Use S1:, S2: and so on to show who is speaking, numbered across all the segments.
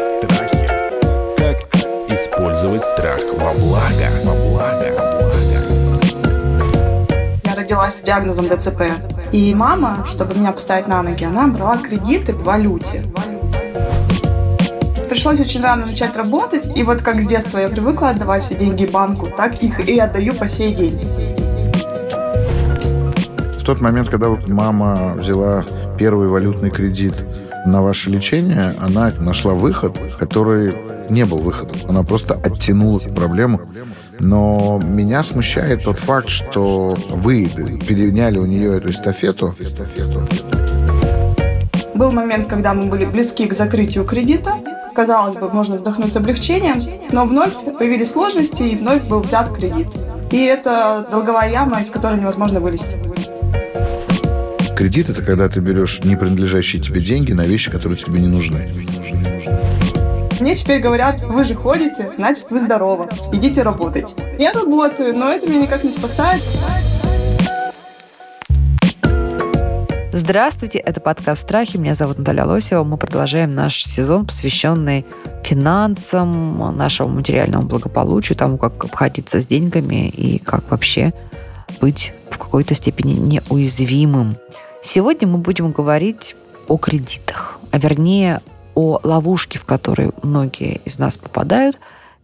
S1: Страхи. Как использовать страх во благо? Во благо.
S2: Я родилась с диагнозом ДЦП. И мама, чтобы меня поставить на ноги, она брала кредиты в валюте. Пришлось очень рано начать работать, и вот как с детства я привыкла отдавать все деньги банку, так их и отдаю по сей день.
S3: Тот момент, когда мама взяла первый валютный кредит на ваше лечение, она нашла выход, который не был выходом. Она просто оттянула эту проблему. Но меня смущает тот факт, что вы переняли у нее эту эстафету.
S2: Был момент, когда мы были близки к закрытию кредита. Казалось бы, можно вздохнуть с облегчением, но вновь появились сложности, и вновь был взят кредит. И это долговая яма, из которой невозможно вылезти.
S3: Кредит – это когда ты берешь не принадлежащие тебе деньги на вещи, которые тебе не нужны.
S2: Мне теперь говорят, вы же ходите, значит вы здоровы, идите работать. Я работаю, но это меня никак не спасает.
S4: Здравствуйте, это подкаст «Страхи». Меня зовут Наталья Лосева. Мы продолжаем наш сезон, посвященный финансам, нашему материальному благополучию, тому, как обходиться с деньгами и как вообще быть в какой-то степени неуязвимым. Сегодня мы будем говорить о кредитах, а вернее о ловушке, в которую многие из нас попадают,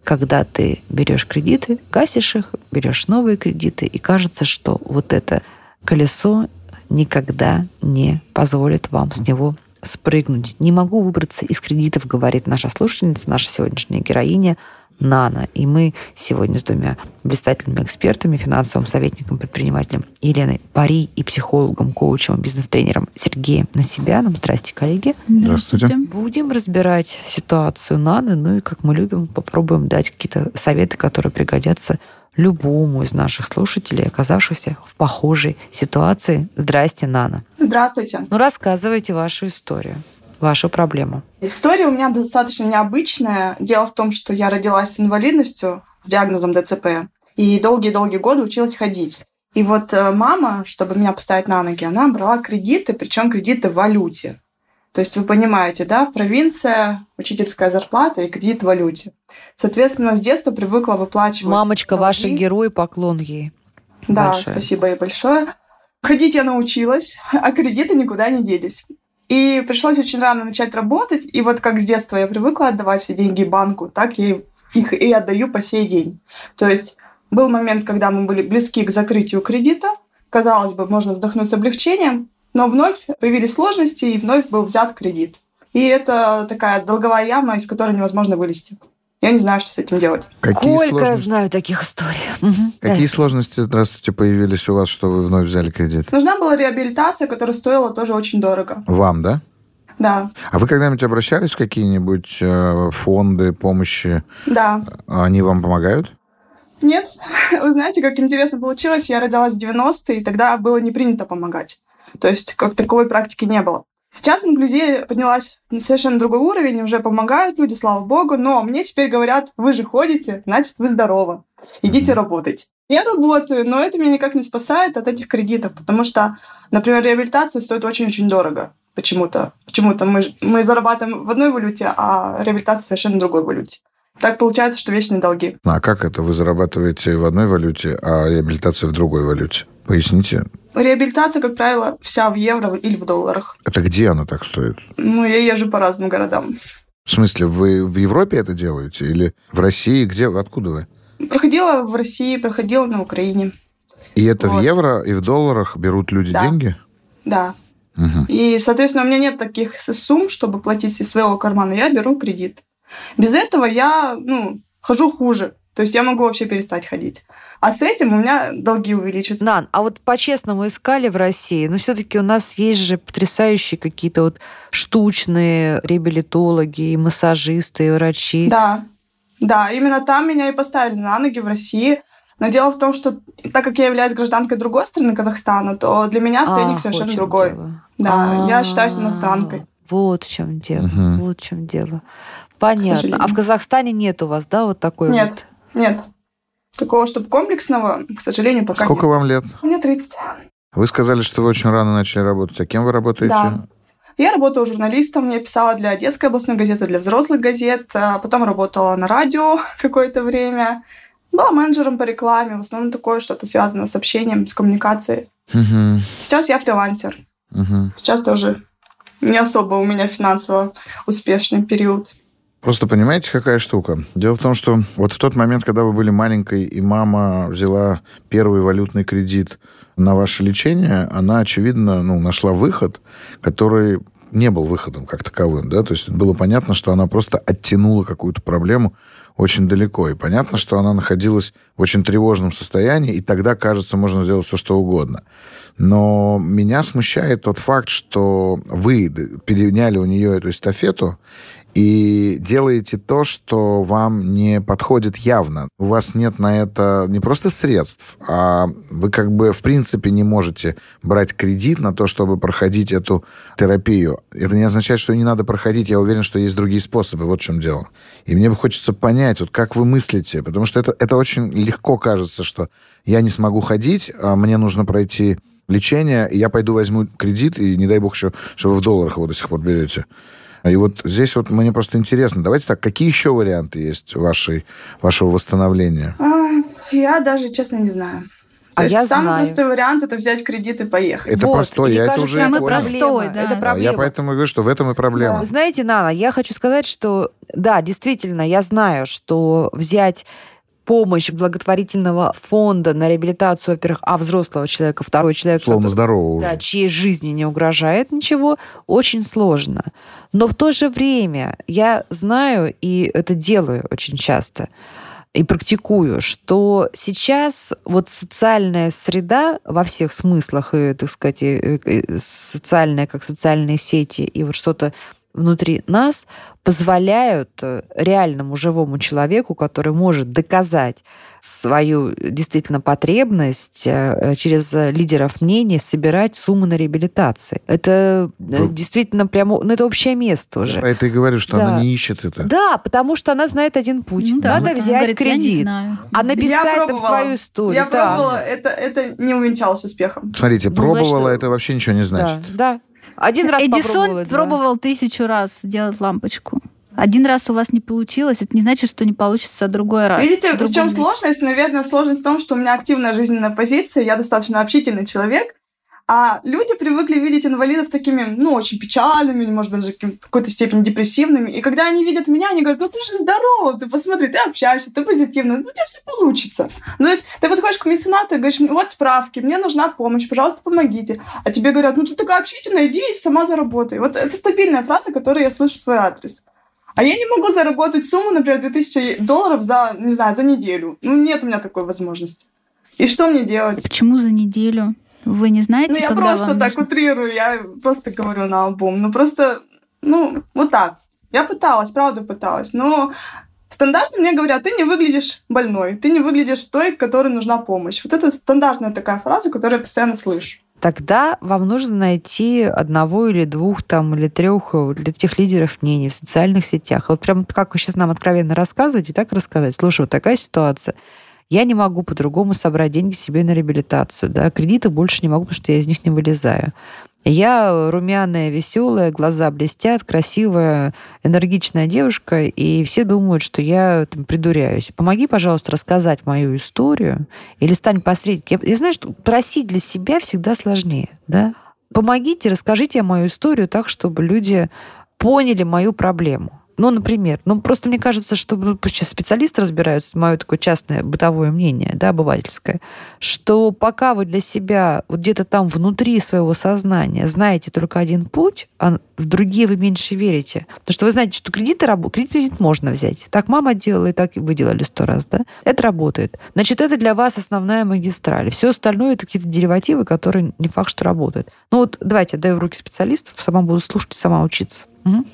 S4: когда ты берешь кредиты, гасишь их, берешь новые кредиты, и кажется, что вот это колесо никогда не позволит вам с него спрыгнуть. Не могу выбраться из кредитов, говорит наша слушательница, наша сегодняшняя героиня Нана. И мы сегодня с двумя блистательными экспертами, финансовым советником, предпринимателем Еленой Пари и психологом, коучем, бизнес-тренером Сергеем Насибяном. Здрасте, коллеги.
S3: Здравствуйте.
S4: Будем разбирать ситуацию Наны, ну и, как мы любим, попробуем дать какие-то советы, которые пригодятся любому из наших слушателей, оказавшихся в похожей ситуации. Здрасте, Нана.
S2: Здравствуйте.
S4: Ну, рассказывайте вашу историю, вашу проблему.
S2: История у меня достаточно необычная. Дело в том, что я родилась с инвалидностью, с диагнозом ДЦП, и долгие-долгие годы училась ходить. И вот э, мама, чтобы меня поставить на ноги, она брала кредиты, причем кредиты в валюте. То есть вы понимаете, да, провинция, учительская зарплата и кредит в валюте. Соответственно, с детства привыкла выплачивать.
S4: Мамочка,
S2: долги.
S4: ваша герой, поклон ей.
S2: Да,
S4: Большое.
S2: спасибо ей большое. Ходить я научилась, а кредиты никуда не делись. И пришлось очень рано начать работать. И вот как с детства я привыкла отдавать все деньги банку, так я их и отдаю по сей день. То есть был момент, когда мы были близки к закрытию кредита. Казалось бы, можно вздохнуть с облегчением, но вновь появились сложности, и вновь был взят кредит. И это такая долговая яма, из которой невозможно вылезти. Я не знаю, что с этим делать.
S3: Какие
S4: Сколько я
S3: сложности,
S4: знаю таких историй.
S3: Какие
S4: Да.
S3: сложности, здравствуйте, появились у вас, что вы вновь взяли кредит?
S2: Нужна была реабилитация, которая стоила тоже очень дорого.
S3: Вам, да?
S2: Да,
S3: А вы когда-нибудь обращались в какие-нибудь э, фонды помощи?
S2: да.
S3: Они вам помогают?
S2: Нет, вы знаете, как интересно получилось. Я родилась в 90-е, и тогда было не принято помогать. То есть как таковой практики не было. Сейчас инклюзия поднялась на совершенно другой уровень, уже помогают люди, слава богу, но мне теперь говорят, вы же ходите, значит, вы здоровы, идите
S3: Мгм.
S2: работать. Я работаю, но это меня никак не спасает от этих кредитов, потому что, например, реабилитация стоит очень-очень дорого почему-то. Почему-то мы, мы зарабатываем в одной валюте, а реабилитация совершенно другой валюте. Так получается, что вечные долги.
S3: А как это? Вы зарабатываете в одной валюте, а реабилитация в другой валюте? Поясните.
S2: Реабилитация, как правило, вся в евро или в долларах.
S3: Это где она так стоит?
S2: Ну, я езжу по разным городам.
S3: В смысле, вы в Европе это делаете? Или в России? Где? Откуда вы?
S2: Проходила в России, проходила на Украине.
S3: И это в
S2: Вот.
S3: евро и в долларах берут люди
S2: Да.
S3: деньги?
S2: Да.
S3: Мгм.
S2: И, соответственно, у меня нет таких сумм, чтобы платить из своего кармана. Я беру кредит. Без этого я, ну, хожу хуже. То есть я могу вообще перестать ходить. А с этим у меня долги увеличатся.
S4: Нан, а вот по-честному искали в России, но все-таки у нас есть же потрясающие какие-то вот штучные реабилитологи, и массажисты, и врачи.
S2: Да. Да, именно там меня и поставили на ноги в России. Но дело в том, что так как я являюсь гражданкой другой страны, Казахстана, то для меня
S4: А,
S2: ценник
S4: вот
S2: совершенно
S4: в чем
S2: другой.
S4: дело.
S2: Да, я
S4: А,
S2: считаюсь иностранкой.
S4: Вот в чем дело.
S3: Мгм.
S4: Вот в чем дело. Понятно. А в Казахстане нет у вас, да, вот такой
S2: Нет. Нет. Такого, чтобы комплексного, к сожалению, пока
S3: Сколько
S2: нет.
S3: вам лет?
S2: Мне 30.
S3: Вы сказали, что вы очень рано начали работать. А кем вы работаете?
S2: Да. Я работала журналистом, я писала для детской областной газеты, для взрослых газет, а потом работала на радио какое-то время. Была менеджером по рекламе, в основном такое что-то связано с общением, с коммуникацией.
S3: Угу.
S2: Сейчас я фрилансер.
S3: Угу.
S2: Сейчас тоже не особо у меня финансово успешный период.
S3: Просто понимаете, какая штука? Дело в том, что вот в тот момент, когда вы были маленькой, и мама взяла первый валютный кредит на ваше лечение, она, очевидно, ну, нашла выход, который не был выходом как таковым, да, то есть было понятно, что она просто оттянула какую-то проблему очень далеко. И понятно, что она находилась в очень тревожном состоянии, и тогда, кажется, можно сделать все, что угодно. Но меня смущает тот факт, что вы переняли у нее эту эстафету, и делаете то, что вам не подходит явно. У вас нет на это не просто средств, а вы как бы в принципе не можете брать кредит на то, чтобы проходить эту терапию. Это не означает, что не надо проходить. Я уверен, что есть другие способы. Вот в чем дело. И мне бы хочется понять, вот как вы мыслите, потому что это, это очень легко кажется, что я не смогу ходить, а мне нужно пройти лечение, и я пойду возьму кредит, и не дай бог еще, что вы в долларах его до сих пор берете. И вот здесь вот мне просто интересно, давайте так, какие еще варианты есть вашей, вашего восстановления?
S2: А, я даже, честно, не знаю.
S4: А
S2: То есть
S4: я
S2: самый
S4: знаю.
S2: простой вариант это взять кредит и поехать.
S3: Это
S4: Вот,
S3: простой,
S4: мне
S3: я это
S4: кажется,
S3: уже
S4: это
S3: понял.
S5: простой, да.
S4: Это
S5: Да,
S4: проблема.
S3: Я поэтому говорю, что в этом и проблема.
S4: Вы знаете, Нана, я хочу сказать, что да, действительно, я знаю, что взять помощь благотворительного фонда на реабилитацию, во-первых, а взрослого человека, второй человек,
S3: Словно
S4: который-
S3: здорово
S4: да,
S3: уже.
S4: чьей жизни не угрожает ничего, очень сложно. Но в то же время я знаю, и это делаю очень часто, и практикую, что сейчас вот социальная среда во всех смыслах, и, так сказать, и, и социальная, как социальные сети, и вот что-то внутри нас позволяют э, реальному живому человеку, который может доказать свою действительно потребность э, через э, лидеров мнений собирать суммы на реабилитации. Это
S3: Ну,
S4: действительно прямо, ну это общее место уже.
S3: про это и говорю, что
S4: Да.
S3: она не ищет это.
S4: Да, потому что она знает один путь.
S5: Ну да,
S4: Надо
S5: вот
S4: взять
S5: говорит, «Я не
S4: кредит,
S5: знаю».
S4: а написать там свою историю.
S2: Я
S4: да.
S2: пробовала, это, это не увенчалось успехом.
S3: Смотрите,
S4: Ну,
S3: пробовала,
S4: значит,
S3: это вообще ничего не значит.
S4: Да, да. Один раз
S5: Эдисон
S4: попробовала, да.
S5: пробовал тысячу раз сделать лампочку. Один раз у вас не получилось, это не значит, что не получится другой раз.
S2: Видите,
S5: в другом
S2: в чем
S5: месте.
S2: сложность? Наверное, сложность в том, что у меня активная жизненная позиция, я достаточно общительный человек, а люди привыкли видеть инвалидов такими, ну, очень печальными, или, может даже в какой-то степени депрессивными. И когда они видят меня, они говорят, ну ты же здоров, ты посмотри, ты общаешься, ты позитивный, ну у тебя все получится. Ну, то есть ты подходишь к меценату и говоришь, вот справки, мне нужна помощь, пожалуйста, помогите. А тебе говорят, ну ты такая общительная, иди и сама заработай. Вот это стабильная фраза, которую я слышу в свой адрес. А я не могу заработать сумму, например, 2000 долларов за, не знаю, за неделю. Ну, нет у меня такой возможности. И что мне делать?
S5: Почему за неделю? Вы не знаете,
S2: Ну, я
S5: когда
S2: просто
S5: вам
S2: так
S5: нужно?
S2: утрирую, я просто говорю на обум. Ну, просто, ну, вот так. Я пыталась, правда пыталась, но стандартно мне говорят, ты не выглядишь больной, ты не выглядишь той, которой нужна помощь. Вот это стандартная такая фраза, которую я постоянно слышу.
S4: Тогда вам нужно найти одного или двух там или трех э, для тех лидеров мнений в социальных сетях. Вот прям как вы сейчас нам откровенно рассказываете, так рассказать. Слушай, вот такая ситуация. Я не могу по-другому собрать деньги себе на реабилитацию. Да? Кредиты больше не могу, потому что я из них не вылезаю. Я румяная, веселая, глаза блестят, красивая, энергичная девушка, и все думают, что я там, придуряюсь. Помоги, пожалуйста, рассказать мою историю или стань посредником. Я, я знаю, что просить для себя всегда сложнее. Да? Помогите, расскажите мою историю так, чтобы люди поняли мою проблему. Ну, например, ну просто мне кажется, что ну, пусть сейчас специалисты разбираются, мое такое частное бытовое мнение, да, обывательское, что пока вы для себя вот где-то там внутри своего сознания знаете только один путь, а в другие вы меньше верите. Потому что вы знаете, что кредиты работают, кредит можно взять. Так мама делала, и так вы делали сто раз, да? Это работает. Значит, это для вас основная магистраль. Все остальное это какие-то деривативы, которые не факт, что работают. Ну вот давайте, отдаю в руки специалистов, сама буду слушать, сама учиться. Угу.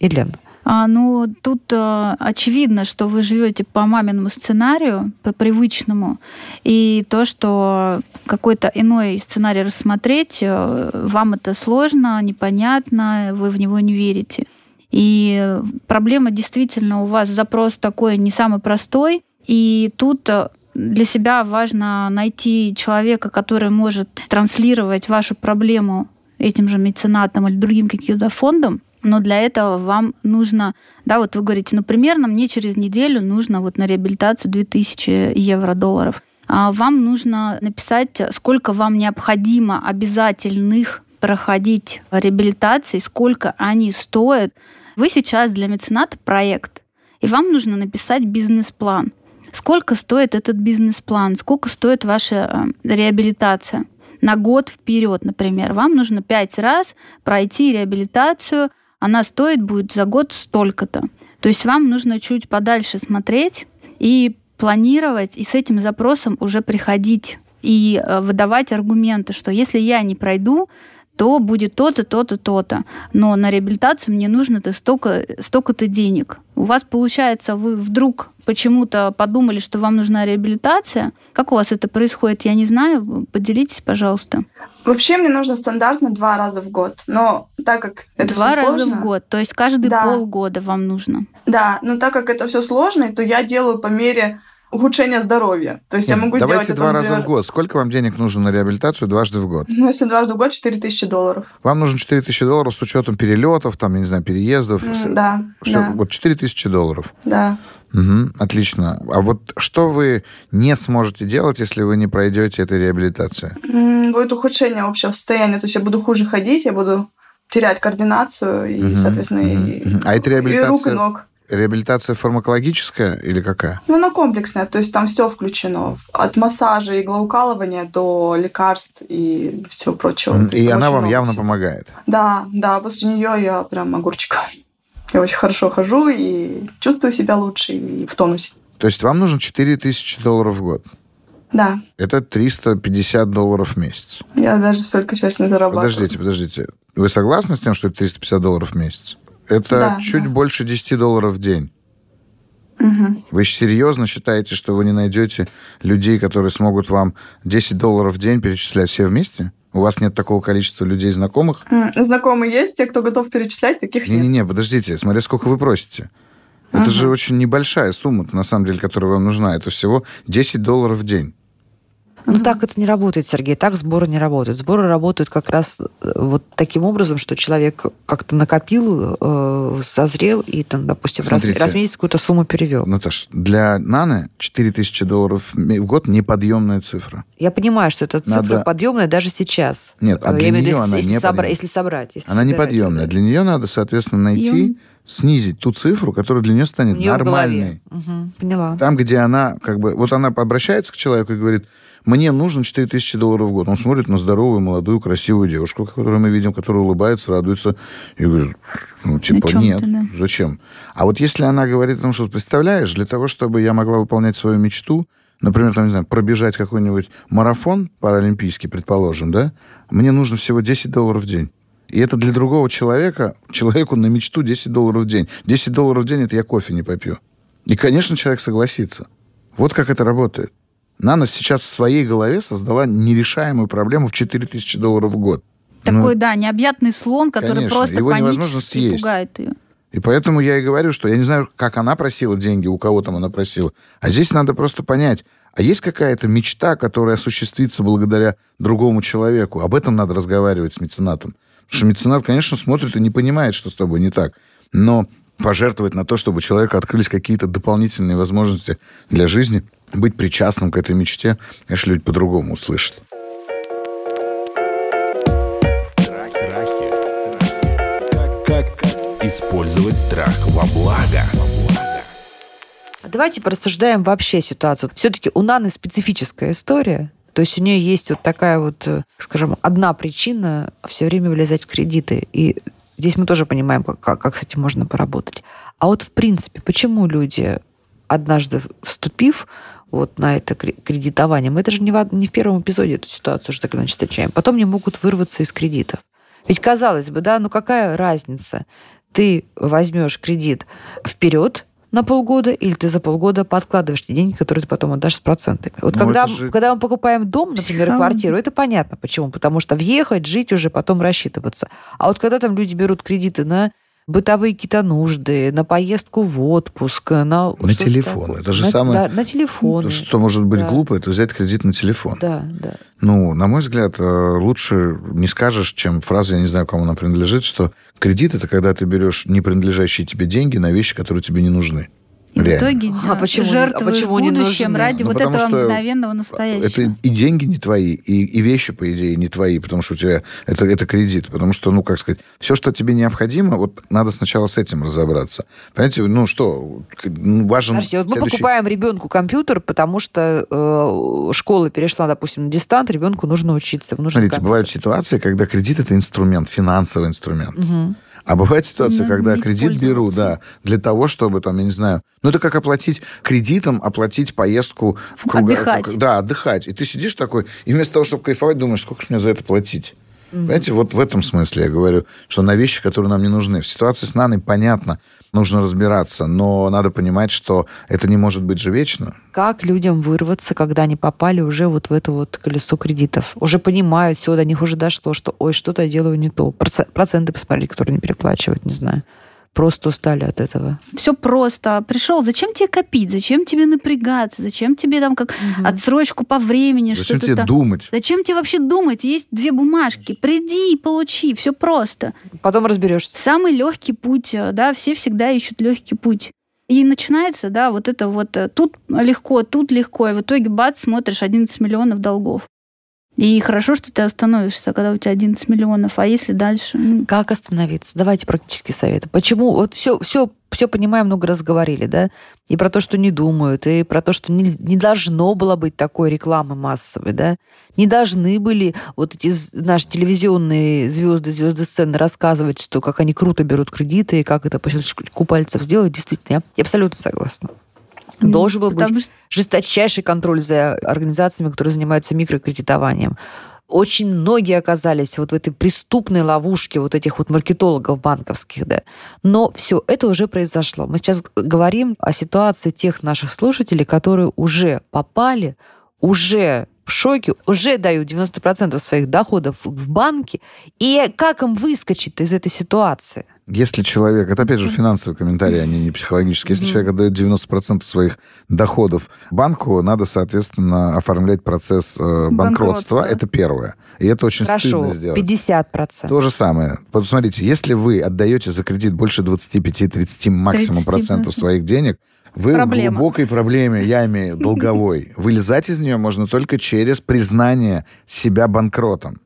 S4: Елена.
S5: А, ну, тут э, очевидно, что вы живете по маминому сценарию, по привычному, и то, что какой-то иной сценарий рассмотреть, э, вам это сложно, непонятно, вы в него не верите. И проблема действительно у вас запрос такой не самый простой, и тут э, для себя важно найти человека, который может транслировать вашу проблему этим же меценатом или другим каким-то фондом, но для этого вам нужно, да, вот вы говорите, ну, примерно мне через неделю нужно вот на реабилитацию 2000 евро-долларов. А вам нужно написать, сколько вам необходимо обязательных проходить реабилитации, сколько они стоят. Вы сейчас для мецената проект, и вам нужно написать бизнес-план. Сколько стоит этот бизнес-план, сколько стоит ваша э, реабилитация на год вперед, например. Вам нужно пять раз пройти реабилитацию, она стоит будет за год столько-то. То есть вам нужно чуть подальше смотреть и планировать, и с этим запросом уже приходить и э, выдавать аргументы, что если я не пройду, то будет то-то, то-то, то-то. Но на реабилитацию мне нужно-то столько, столько-то денег. У вас получается, вы вдруг почему-то подумали, что вам нужна реабилитация. Как у вас это происходит, я не знаю. Поделитесь, пожалуйста.
S2: Вообще мне нужно стандартно два раза в год, но так как это
S5: Два
S2: всё
S5: раза
S2: сложно,
S5: в год, то есть каждые
S2: Да.
S5: полгода вам нужно.
S2: Да, но так как это все сложно, то я делаю по мере ухудшения здоровья. То есть я
S3: Нет,
S2: могу
S3: давайте
S2: сделать
S3: два
S2: это,
S3: раза в год. Сколько вам денег нужно на реабилитацию дважды в год?
S2: Ну, если дважды в год, 4000 долларов.
S3: Вам нужно 4000 долларов с учетом перелетов, там, я не знаю, переездов.
S2: М,
S3: С-
S2: Да,
S3: всё,
S2: да,
S3: Вот 4000 долларов.
S2: да.
S3: Мгм, отлично. А вот что вы не сможете делать, если вы не пройдете этой реабилитации?
S2: Будет ухудшение общего состояния, то есть я буду хуже ходить, я буду терять координацию и,
S3: Мгм,
S2: соответственно,
S3: мгм,
S2: и,
S3: мгм. А это
S2: и рук, и
S3: реабилитация,
S2: ног.
S3: Реабилитация фармакологическая или какая?
S2: Ну, она комплексная, то есть там все включено. От массажа и иглоукалывания до лекарств и всего прочего.
S3: И она вам явно
S2: всего.
S3: помогает.
S2: Да, да, после нее я прям огурчик. Я очень хорошо хожу и чувствую себя лучше и в тонусе.
S3: То есть вам нужно 4000 долларов в год.
S2: Да,
S3: Это 350 долларов в месяц.
S2: я даже столько сейчас не зарабатываю.
S3: Подождите, подождите. Вы согласны с тем, что это 350 долларов в месяц? Это
S2: Да,
S3: чуть
S2: да.
S3: больше 10 долларов в день.
S2: Мгм.
S3: Вы серьезно считаете, что вы не найдете людей, которые смогут вам 10 долларов в день перечислять все вместе? У вас нет такого количества людей знакомых?
S2: Знакомые есть, те, кто готов перечислять, таких нет.
S3: Не-не-не, подождите, смотря сколько вы просите. Это
S2: Ага.
S3: же очень небольшая сумма, на самом деле, которая вам нужна. Это всего 10 долларов в день.
S4: Ну, так это не работает, Сергей. Так сборы не работают. Сборы работают как раз э, вот таким образом, что человек как-то накопил, э, созрел и, там, допустим, раз,
S3: Смотрите.
S4: раз в месяц какую-то сумму перевел.
S3: Наташ, для Наны 4000 долларов в год неподъемная цифра.
S4: Я понимаю, что эта цифра
S3: Надо-
S4: подъемная даже сейчас.
S3: Нет, а для
S4: я
S3: нее
S4: виду,
S3: она
S4: если,
S3: не
S4: собра-
S3: подъемная.
S4: если собрать. Если
S3: Она
S4: собирать,
S3: неподъемная.
S4: да.
S3: Для нее надо, соответственно, найти,
S5: И
S3: снизить ту цифру, которая для нее станет
S4: нее
S3: нормальной.
S4: Мгм, поняла.
S3: Там, где она, как бы, вот она обращается к человеку и говорит, мне нужно 4000 долларов в год. Он смотрит на здоровую, молодую, красивую девушку, которую мы видим, которая улыбается, радуется, и говорит, ну, типа, нет,
S5: ты, да.
S3: зачем? А вот если она говорит о том, что, представляешь, для того, чтобы я могла выполнять свою мечту, например, там, не знаю, пробежать какой-нибудь марафон паралимпийский, предположим, да, мне нужно всего 10 долларов в день. И это для другого человека, человеку на мечту 10 долларов в день. 10 долларов в день, это я кофе не попью. И, конечно, человек согласится. Вот как это работает. Нана сейчас в своей голове создала нерешаемую проблему в 4000 долларов в год. Ну,
S5: такой, да, необъятный слон, который
S3: конечно,
S5: просто
S3: его
S5: панически
S3: съесть.
S5: пугает ее.
S3: И поэтому я и говорю, что я не знаю, как она просила деньги, у кого там она просила. А здесь надо просто понять, а есть какая-то мечта, которая осуществится благодаря другому человеку? Об этом надо разговаривать с меценатом. Потому что меценат, конечно, смотрит и не понимает, что с тобой не так. Но пожертвовать на то, чтобы у человека открылись какие-то дополнительные возможности для жизни, быть причастным к этой мечте, конечно, люди по-другому услышат.
S1: Страхи. Как, как использовать страх во благо?
S4: А Давайте порассуждаем вообще ситуацию. Все-таки у Наны специфическая история. То есть у нее есть вот такая вот, э, скажем, одна причина все время влезать в кредиты. И здесь мы тоже понимаем, как, как, как с этим можно поработать. А вот в принципе, почему люди, однажды вступив вот на это кре- кредитование, мы это же не в, не в первом эпизоде эту ситуацию уже так иначе встречаем, потом не могут вырваться из кредитов. Ведь казалось бы, да, ну какая разница? Ты возьмешь кредит вперед, на полгода, или ты за полгода подкладываешь те деньги, которые ты потом отдашь с процентами. Вот
S3: Ну,
S4: когда,
S3: же-
S4: когда мы покупаем дом, например, квартиру, это понятно почему. Потому что въехать, жить уже, потом рассчитываться. А вот когда там люди берут кредиты на бытовые какие-то нужды, на поездку в отпуск, на...
S3: На телефон.
S4: такое.
S3: Это же
S4: на,
S3: самое-
S4: да, на телефон.
S3: Что может быть
S4: Да.
S3: глупо, это взять кредит на телефон.
S4: Да, да.
S3: Ну, на мой взгляд, э, лучше не скажешь, чем фраза, я не знаю, кому она принадлежит, что кредит это когда ты берешь не принадлежащие тебе деньги на вещи, которые тебе не нужны.
S5: И в
S3: Реально.
S5: итоге
S4: А
S5: да,
S4: почему не- а почему не
S5: будущем
S4: нужны?
S5: ради
S3: Ну,
S5: вот этого мгновенного настоящего.
S3: Это и деньги не твои, и, и вещи, по идее, не твои, потому что у тебя это, это кредит. Потому что, ну, как сказать, все, что тебе необходимо, вот надо сначала с этим разобраться. Понимаете, ну что, ну, важен
S4: Подождите, вот мы
S3: следующий-
S4: покупаем ребенку компьютер, потому что э, школа перешла, допустим, на дистант, ребенку нужно учиться. нужен
S3: Смотрите,
S4: компьютер.
S3: бывают ситуации, когда кредит это инструмент, финансовый инструмент.
S4: Мгм.
S3: А бывает ситуация,
S5: Надо
S3: когда кредит беру, да, для того, чтобы, там, я не знаю, ну, это как оплатить кредитом, оплатить поездку в круга...
S5: Отдыхать.
S3: Да, отдыхать. И ты сидишь такой, и вместо того, чтобы кайфовать, думаешь, сколько ж мне за это платить? Понимаете, вот в этом смысле я говорю, что на вещи, которые нам не нужны. В ситуации с Наной понятно, нужно разбираться, но надо понимать, что это не может быть же вечно.
S4: Как людям вырваться, когда они попали уже вот в это вот колесо кредитов? Уже понимают, все, до них уже дошло, что ой, что-то я делаю не то. Проц- Проценты посмотрели, которые не переплачивают, не знаю. Просто устали от этого.
S5: Все просто. Пришел, зачем тебе копить? Зачем тебе напрягаться? Зачем тебе там как отсрочку по времени?
S3: Зачем
S5: что-то
S3: тебе
S5: там?
S3: думать?
S5: Зачем тебе вообще думать? Есть две бумажки. Приди и получи. Все просто.
S4: Потом разберешься.
S5: Самый легкий путь, э, да, все всегда ищут легкий путь. И начинается, да, вот это вот э, тут легко, тут легко, и в итоге бац, смотришь 11 миллионов долгов. И хорошо, что ты остановишься, когда у тебя 11 миллионов, а если дальше? Ну,
S4: Как остановиться? Давайте практические советы. Почему? Вот все, все, все понимаем, много раз говорили, да? И про то, что не думают, и про то, что не, не должно было быть такой рекламы массовой, да? Не должны были вот эти наши телевизионные звезды, звезды сцены рассказывать, что как они круто берут кредиты, и как это по щелчку пальцев сделать. Действительно, я абсолютно согласна. Должен был быть
S5: что
S4: жесточайший контроль за организациями, которые занимаются микрокредитованием. Очень многие оказались вот в этой преступной ловушке вот этих вот маркетологов банковских, да. Но все это уже произошло. Мы сейчас говорим о ситуации тех наших слушателей, которые уже попали, уже в шоке, уже дают 90% своих доходов в банки. И как им выскочить из этой ситуации?
S3: Если человек, это опять же финансовый комментарий, а не, психологический, если человек отдает 90% своих доходов банку, надо, соответственно, оформлять процесс э, банкротства.
S5: Банкротства.
S3: Это первое. И это очень
S4: Хорошо,
S3: стыдно сделать.
S4: 50%.
S3: То же самое. Посмотрите, если вы отдаете за кредит больше 25-30 максимум
S5: 30%.
S3: процентов своих денег, вы
S5: Проблема.
S3: в глубокой проблеме, яме долговой. Вылезать из нее можно только через признание себя банкротом.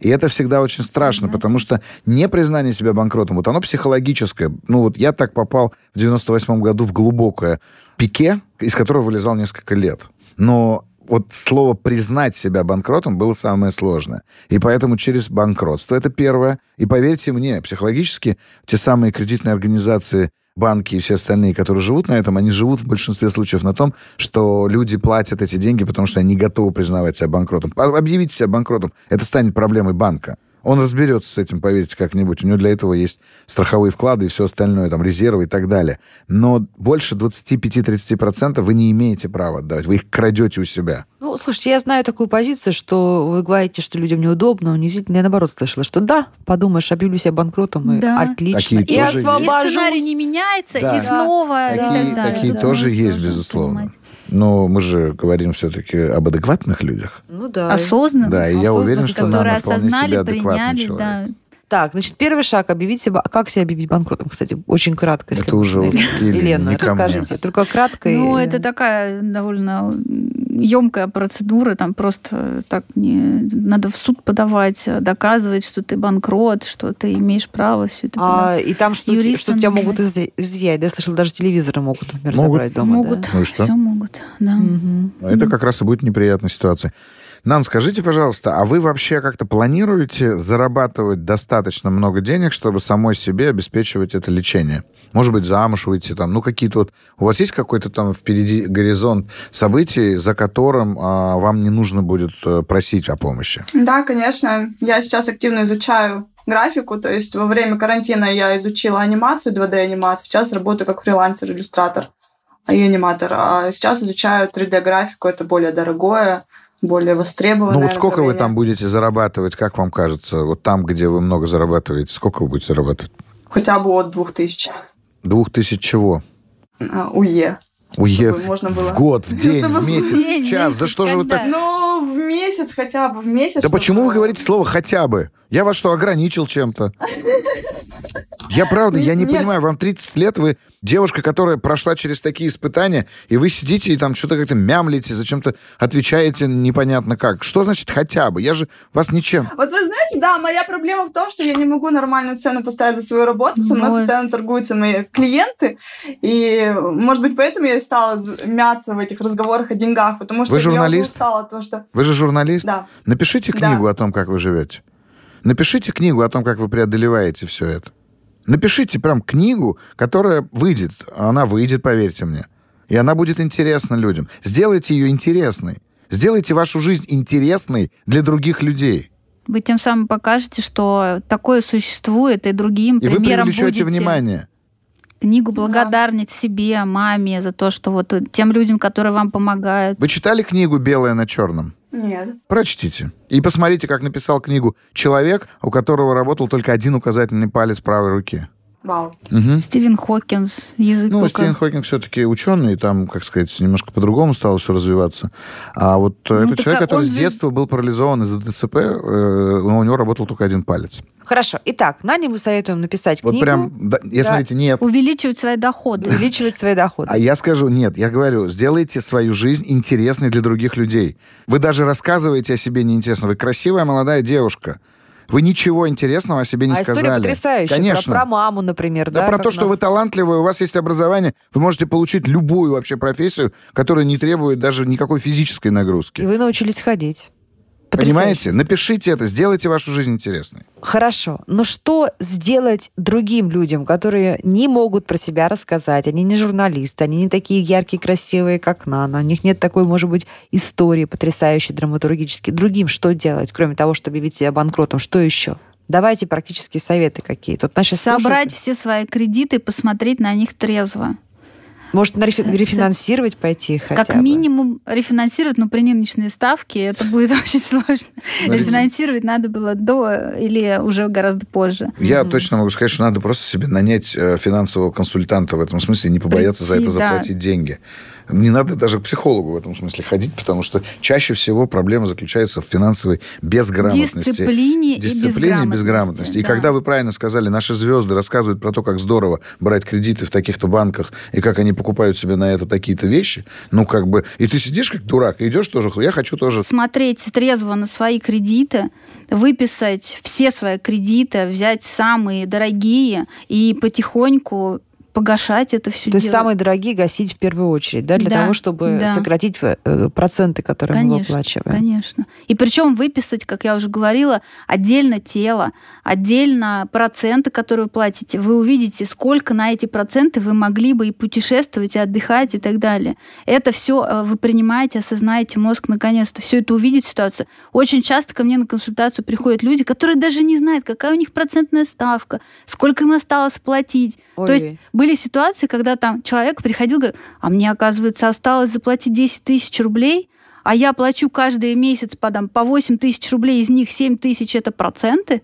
S3: И это всегда очень страшно,
S5: Признать.
S3: потому что непризнание себя банкротом, вот оно психологическое. Ну вот я так попал в 98 году в глубокое пике, из которого вылезал несколько лет. Но вот слово «признать себя банкротом» было самое сложное. И поэтому через банкротство это первое. И поверьте мне, психологически те самые кредитные организации, банки и все остальные, которые живут на этом, они живут в большинстве случаев на том, что люди платят эти деньги, потому что они готовы признавать себя банкротом. Объявите себя банкротом, это станет проблемой банка. Он разберется с этим, поверьте, как-нибудь. У него для этого есть страховые вклады и все остальное, там, резервы и так далее. Но больше 25-30% вы не имеете права отдавать. Вы их крадете у себя.
S4: Ну, слушайте, я знаю такую позицию, что вы говорите, что людям неудобно, унизительно. Я наоборот слышала, что да, подумаешь, объявлю себя банкротом, и
S5: Да.
S4: отлично.
S3: Такие
S4: и
S3: есть.
S5: И
S4: освобожусь.
S5: сценарий не меняется,
S3: Да.
S5: и снова, и
S3: Такие,
S5: так далее.
S3: такие
S5: Это
S3: тоже
S5: нужно
S3: есть, безусловно.
S5: понимать.
S3: Но мы же говорим все-таки об адекватных людях.
S4: Ну да.
S5: Осознанно.
S3: Да, и я уверен, что
S5: которые
S3: Нана вполне
S5: осознали,
S3: себе адекватный
S5: приняли,
S3: человек.
S5: да.
S4: Так, значит, первый шаг объявить себя. а Как себя объявить банкротом, кстати, очень кратко. если
S3: Это уже
S4: можно.
S3: Елена,
S4: Елена,
S3: не
S4: расскажите. Только кратко. и-
S5: Ну, это такая довольно емкая процедура, там просто так не надо в суд подавать, доказывать, что ты банкрот, что ты имеешь право все это.
S4: А, и там что,
S5: Юристам
S4: что тебя могут изъя- изъять. Да, я слышала, даже телевизоры могут, например,
S3: Могут.
S4: забрать дома.
S5: могут,
S4: да?
S3: Ну и что?
S5: все могут, да.
S3: Ну, Это как раз и будет неприятная ситуация. Нан, скажите, пожалуйста, а вы вообще как-то планируете зарабатывать достаточно много денег, чтобы самой себе обеспечивать это лечение? Может быть, замуж выйти там, ну какие-то вот... У вас есть какой-то там впереди горизонт событий, за которым а, вам не нужно будет э, просить о помощи?
S2: Да, конечно. Я сейчас активно изучаю графику, то есть во время карантина я изучила анимацию, 2D-анимацию, сейчас работаю как фрилансер-иллюстратор и аниматор, а сейчас изучаю 3D-графику, это более дорогое, более востребованное
S3: Ну вот сколько вы там будете зарабатывать, как вам кажется? Вот там, где вы много зарабатываете, сколько вы будете зарабатывать?
S2: Хотя бы от двух тысяч
S3: Двух тысяч чего?
S2: а, УЕ.
S3: Уе...
S2: Чтобы можно было-
S3: В год, в день, в месяц, в час. Да что же вы так...
S2: Ну, в месяц хотя бы, в месяц.
S3: Да почему вы говорите слово «хотя бы»? Я вас что, ограничил чем-то? Я правда, я не
S2: Нет.
S3: понимаю, вам 30 лет, вы девушка, которая прошла через такие испытания, и вы сидите и там что-то как-то мямлите, зачем-то отвечаете непонятно как. Что значит «хотя бы»? Я же вас ничем...
S2: Вот вы знаете, да, моя проблема в том, что я не могу нормальную цену поставить за свою работу, со мной постоянно торгуются мои клиенты, и, может быть, поэтому я и стала мяться в этих разговорах о деньгах, потому что
S3: Вы
S2: я уже
S3: журналист?
S2: устала от того, что...
S3: Вы же журналист?
S2: Да.
S3: Напишите
S2: Да.
S3: книгу о том, как вы живете. Напишите книгу о том, как вы преодолеваете все это. Напишите прям книгу, которая выйдет. Она выйдет, поверьте мне. И она будет интересна людям. Сделайте ее интересной. Сделайте вашу жизнь интересной для других людей.
S5: Вы тем самым покажете, что такое существует, и другим
S3: И вы
S5: примером
S3: привлечете
S5: будете.
S3: внимание.
S5: Книгу благодарность себе, маме за то, что вот тем людям, которые вам помогают.
S3: Вы читали книгу «Белое на черном»?
S2: Нет.
S3: Прочтите. И посмотрите, как написал книгу человек, у которого работал только один указательный палец правой руки.
S2: Вау.
S3: Мгм.
S5: Стивен Хокинс, язык
S3: Ну,
S5: только...
S3: Стивен Хокинг все-таки ученый, и там, как сказать, немножко по-другому стало все развиваться. А вот э,
S5: Ну,
S3: этот человек,
S5: а
S3: который
S5: он
S3: с
S5: же-
S3: детства был парализован из-за ДЦП, э, но у него работал только один палец.
S4: Хорошо. Итак, Нане мы советуем написать
S3: Вот
S4: книгу,
S3: прям, да, я
S4: Да.
S3: смотрите, нет.
S5: Увеличивать свои доходы.
S4: увеличивать свои доходы.
S3: А я скажу, нет, я говорю, сделайте свою жизнь интересной для других людей. Вы даже рассказываете о себе неинтересно. Вы красивая молодая девушка. Вы ничего интересного о себе не
S4: а история
S3: сказали.
S4: потрясающая.
S3: Конечно.
S4: Про, про маму, например.
S3: Да,
S4: Да,
S3: про то, что
S4: нас-
S3: вы талантливые, у вас есть образование, вы можете получить любую вообще профессию, которая не требует даже никакой физической нагрузки.
S4: И вы научились ходить.
S3: Понимаете? Напишите это, сделайте вашу жизнь интересной.
S4: Хорошо. Но что сделать другим людям, которые не могут про себя рассказать? Они не журналисты, они не такие яркие, красивые, как Нана. У них нет такой, может быть, истории потрясающей драматургически. Другим что делать, кроме того, чтобы объявить себя банкротом? Что еще? Давайте практические советы какие-то. Вот
S5: Собрать
S4: слушают.
S5: все свои кредиты, посмотреть на них трезво.
S4: Может, на рефи-
S5: С-
S4: рефинансировать пойти хотя
S5: как
S4: бы?
S5: минимум рефинансировать, но при нынешней ставке это будет очень сложно. Рефинансировать надо было до или уже гораздо позже.
S3: Я
S4: Мгм.
S3: точно могу сказать, что надо просто себе нанять э, финансового консультанта в этом смысле, не побояться за
S5: Прийти,
S3: это
S5: да.
S3: заплатить деньги. Не надо даже к психологу в этом смысле ходить, потому что чаще всего проблема заключается в финансовой безграмотности.
S5: Дисциплине,
S3: Дисциплине и безграмотности. И
S5: да.
S3: когда вы правильно сказали, наши звезды рассказывают про то, как здорово брать кредиты в таких-то банках, и как они покупают себе на это такие-то вещи, ну, как бы... И ты сидишь как дурак, и идешь тоже, я хочу тоже...
S5: смотреть трезво на свои кредиты, выписать все свои кредиты, взять самые дорогие и потихоньку погашать это все
S4: То есть
S5: дело.
S4: самые дорогие гасить в первую очередь, да, для
S5: Да,
S4: того, чтобы
S5: да.
S4: сократить э, проценты, которые мы
S5: Конечно,
S4: выплачиваем.
S5: Конечно. И причем выписать, как я уже говорила, отдельно тело, отдельно проценты, которые вы платите. Вы увидите, сколько на эти проценты вы могли бы и путешествовать, и отдыхать, и так далее. Это все вы принимаете, осознаете, мозг наконец-то все это увидит ситуацию. Очень часто ко мне на консультацию приходят люди, которые даже не знают, какая у них процентная ставка, сколько им осталось платить.
S4: Ой,
S5: То есть были ситуации, когда там человек приходил, говорит, а мне, оказывается, осталось заплатить 10 тысяч рублей, а я плачу каждый месяц по, там, по 8 тысяч рублей, из них 7 тысяч это проценты.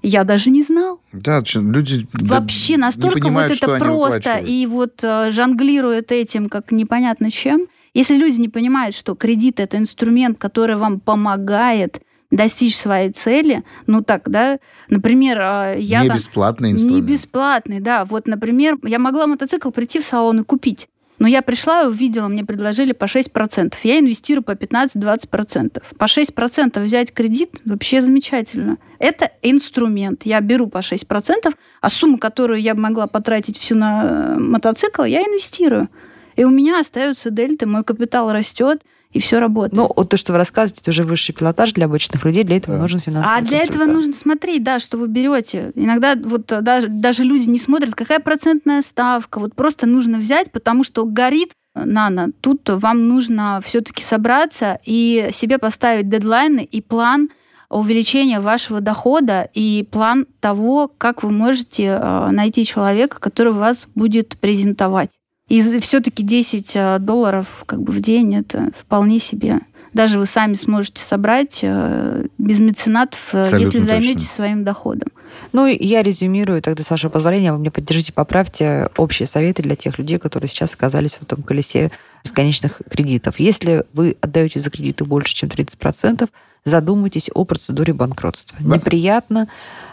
S5: Я даже не знал.
S3: Да, люди...
S5: Вообще настолько
S3: понимают,
S5: вот это просто и вот э, жонглирует этим как непонятно чем. Если люди не понимают, что кредит это инструмент, который вам помогает достичь своей цели, ну так, да, например, э, я
S3: не
S5: там-
S3: бесплатный
S5: не
S3: инструмент.
S5: бесплатный, да. Вот, например, я могла мотоцикл прийти в салон и купить. Но я пришла и увидела, мне предложили по 6%. Я инвестирую по 15-20%. По 6% взять кредит вообще замечательно. Это инструмент. Я беру по 6%, а сумму, которую я могла потратить всю на э, мотоцикл, я инвестирую. И у меня остаются дельты, мой капитал растет, и все работает.
S4: Ну, вот то, что вы рассказываете, это уже высший пилотаж для обычных людей, для этого
S3: Да.
S4: нужен финансовый
S5: А для этого нужно смотреть, да, что вы берете. Иногда вот э, даже, даже люди не смотрят, какая процентная ставка. Вот просто нужно взять, потому что горит э, нано. Тут вам нужно все-таки собраться и себе поставить дедлайны и план увеличения вашего дохода и план того, как вы можете э, найти человека, который вас будет презентовать. И все-таки 10 э, долларов как бы в день это вполне себе. Даже вы сами сможете собрать э, без меценатов, э,
S3: Абсолютно
S5: если
S3: точно.
S5: займетесь своим доходом.
S4: Ну, и я резюмирую тогда, с вашего позволения, вы мне поддержите, поправьте общие советы для тех людей, которые сейчас оказались в этом колесе бесконечных кредитов. Если вы отдаете за кредиты больше, чем 30%, задумайтесь о процедуре банкротства.
S3: Да.
S4: Неприятно,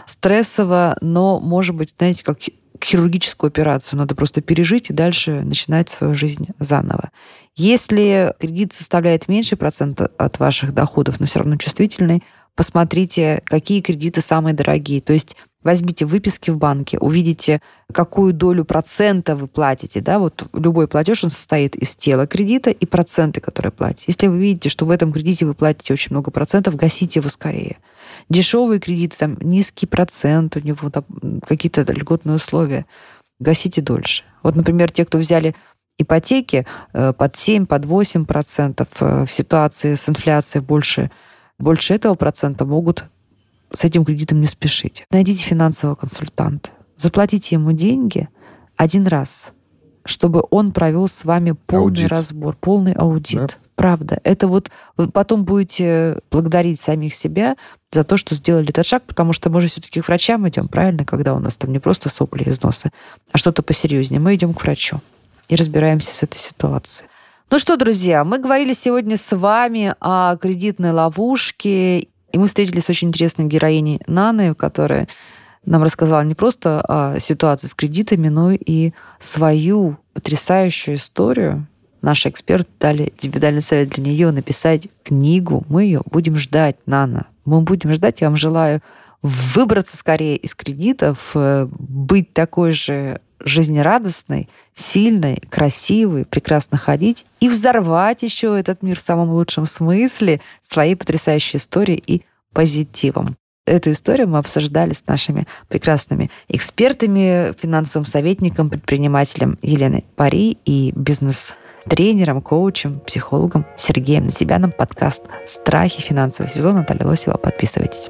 S4: стрессово, но, может быть, знаете, как хирургическую операцию надо просто пережить и дальше начинать свою жизнь заново. Если кредит составляет меньше процента от ваших доходов, но все равно чувствительный, посмотрите, какие кредиты самые дорогие. То есть возьмите выписки в банке, увидите, какую долю процента вы платите. Да? Вот любой платеж, он состоит из тела кредита и проценты, которые платите. Если вы видите, что в этом кредите вы платите очень много процентов, гасите его скорее. Дешевые кредиты, там низкий процент, у него там, какие-то льготные условия. Гасите дольше. Вот, например, те, кто взяли ипотеки э, под 7, под 8 процентов э, в ситуации с инфляцией больше, больше этого процента могут с этим кредитом не спешить. Найдите финансового консультанта, заплатите ему деньги один раз, чтобы он провел с вами полный
S3: Аудит.
S4: разбор, полный аудит.
S3: Да.
S4: Правда. Это вот вы потом будете благодарить самих себя за то, что сделали этот шаг, потому что мы же все-таки к врачам идем, правильно, когда у нас там не просто сопли из носа, а что-то посерьезнее. Мы идем к врачу и разбираемся с этой ситуацией. Ну что, друзья, мы говорили сегодня с вами о кредитной ловушке, и мы встретились с очень интересной героиней Наны, которая нам рассказала не просто о ситуации с кредитами, но и свою потрясающую историю. Наши эксперты дали индивидуальный совет для нее написать книгу. Мы ее будем ждать, Нана. Мы будем ждать. Я вам желаю выбраться скорее из кредитов, э, быть такой же жизнерадостной, сильной, красивой, прекрасно ходить и взорвать еще этот мир в самом лучшем смысле своей потрясающей историей и позитивом. Эту историю мы обсуждали с нашими прекрасными экспертами, финансовым советником, предпринимателем Еленой Пари и бизнес-тренером, коучем, психологом Сергеем Насибяном. Подкаст «Страхи финансового сезона». Наталья Лосева. Подписывайтесь.